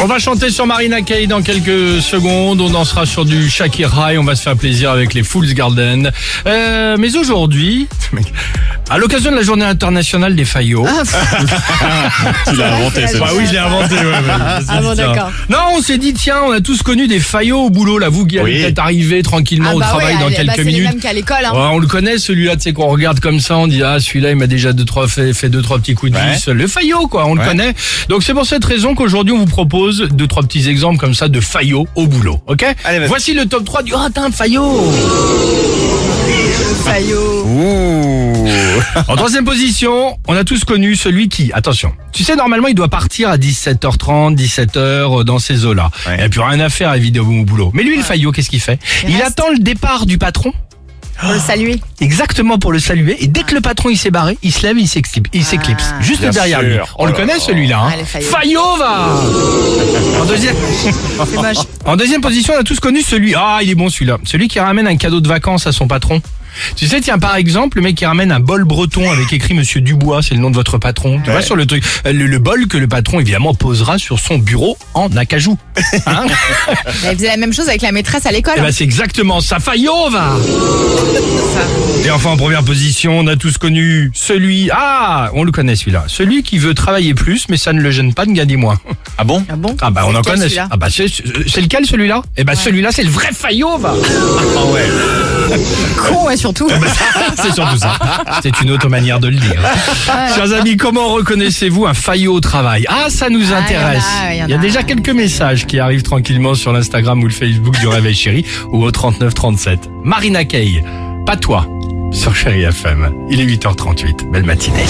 On va chanter sur Marina Kaye dans quelques secondes. On dansera sur du Shakira on va se faire plaisir avec les Fools Garden. Euh, mais aujourd'hui, à l'occasion de la journée internationale des faillots. Tu l'as inventé, c'est c'est Bah oui, je l'ai inventé. ouais, Ah bon, d'accord. Non, on s'est dit, tiens, on a tous connu des faillots au boulot. Là, vous qui allez Oui. peut-être arriver tranquillement au bah travail ouais, dans allez, quelques bah, c'est minutes. les mêmes qu'à l'école. Hein. Ouais, on le connaît celui-là, tu sais qu'on regarde comme ça, on dit ah celui-là il m'a déjà deux trois fait, fait deux trois petits coups de Ouais. vis. Le faillot quoi, on le Ouais. connaît. Donc c'est pour cette raison qu'aujourd'hui on vous propose deux trois petits exemples comme ça de faillots au boulot, ok Allez, vas-y. Voici le top 3 du ah t'as un faillot. Fayot. Ouh. En troisième position, on a tous connu celui qui, attention, tu sais normalement il doit partir à 17h30, 17h dans ces eaux-là. Ouais. Il n'y a plus rien à faire évidemment au boulot. Mais lui le faillot qu'est-ce qu'il fait Il attend le départ du patron. Pour le saluer. Exactement pour le saluer. Et dès que le patron il s'est barré, il se lève, il s'éclipse, il s'éclipse Ah. juste Bien derrière sûr. lui. On Oh le là connaît là. celui-là. Hein. Ah. Fayot va. En deuxième, en position, on a tous connu celui. Ah, il est bon celui-là. Celui qui ramène un cadeau de vacances à son patron. Tu sais, tiens, par exemple, le mec qui ramène un bol breton avec écrit Monsieur Dubois, c'est le nom de votre patron. Tu vois, sur le truc, euh, le, le bol que le patron, évidemment, posera sur son bureau en acajou. Hein Elle faisait la même chose avec la maîtresse à l'école. Eh ben, c'est exactement ça. Fayot va. Et enfin, en première position, on a tous connu celui. Ah, on le connaît celui-là. Celui qui veut travailler plus, mais ça ne le gêne pas de gagner moins. Ah bon Ah bon Ah bah on en lequel, connaît. Ah bah c'est c'est lequel celui-là? Eh bah celui-là c'est le vrai Fayot va. Ah ouais. Con, ouais, surtout. c'est surtout ça. C'est une autre manière de le dire. Chers amis, comment reconnaissez-vous un Fayot au travail? Ah ça nous Ah, intéresse. il y en a, il y en Il y a a. déjà quelques messages qui arrivent tranquillement sur l'Instagram ou le Facebook du Réveil Chéri ou au 3937. Marina Kaye, pas toi sur Chéri FM. Il est 8h38. Belle matinée.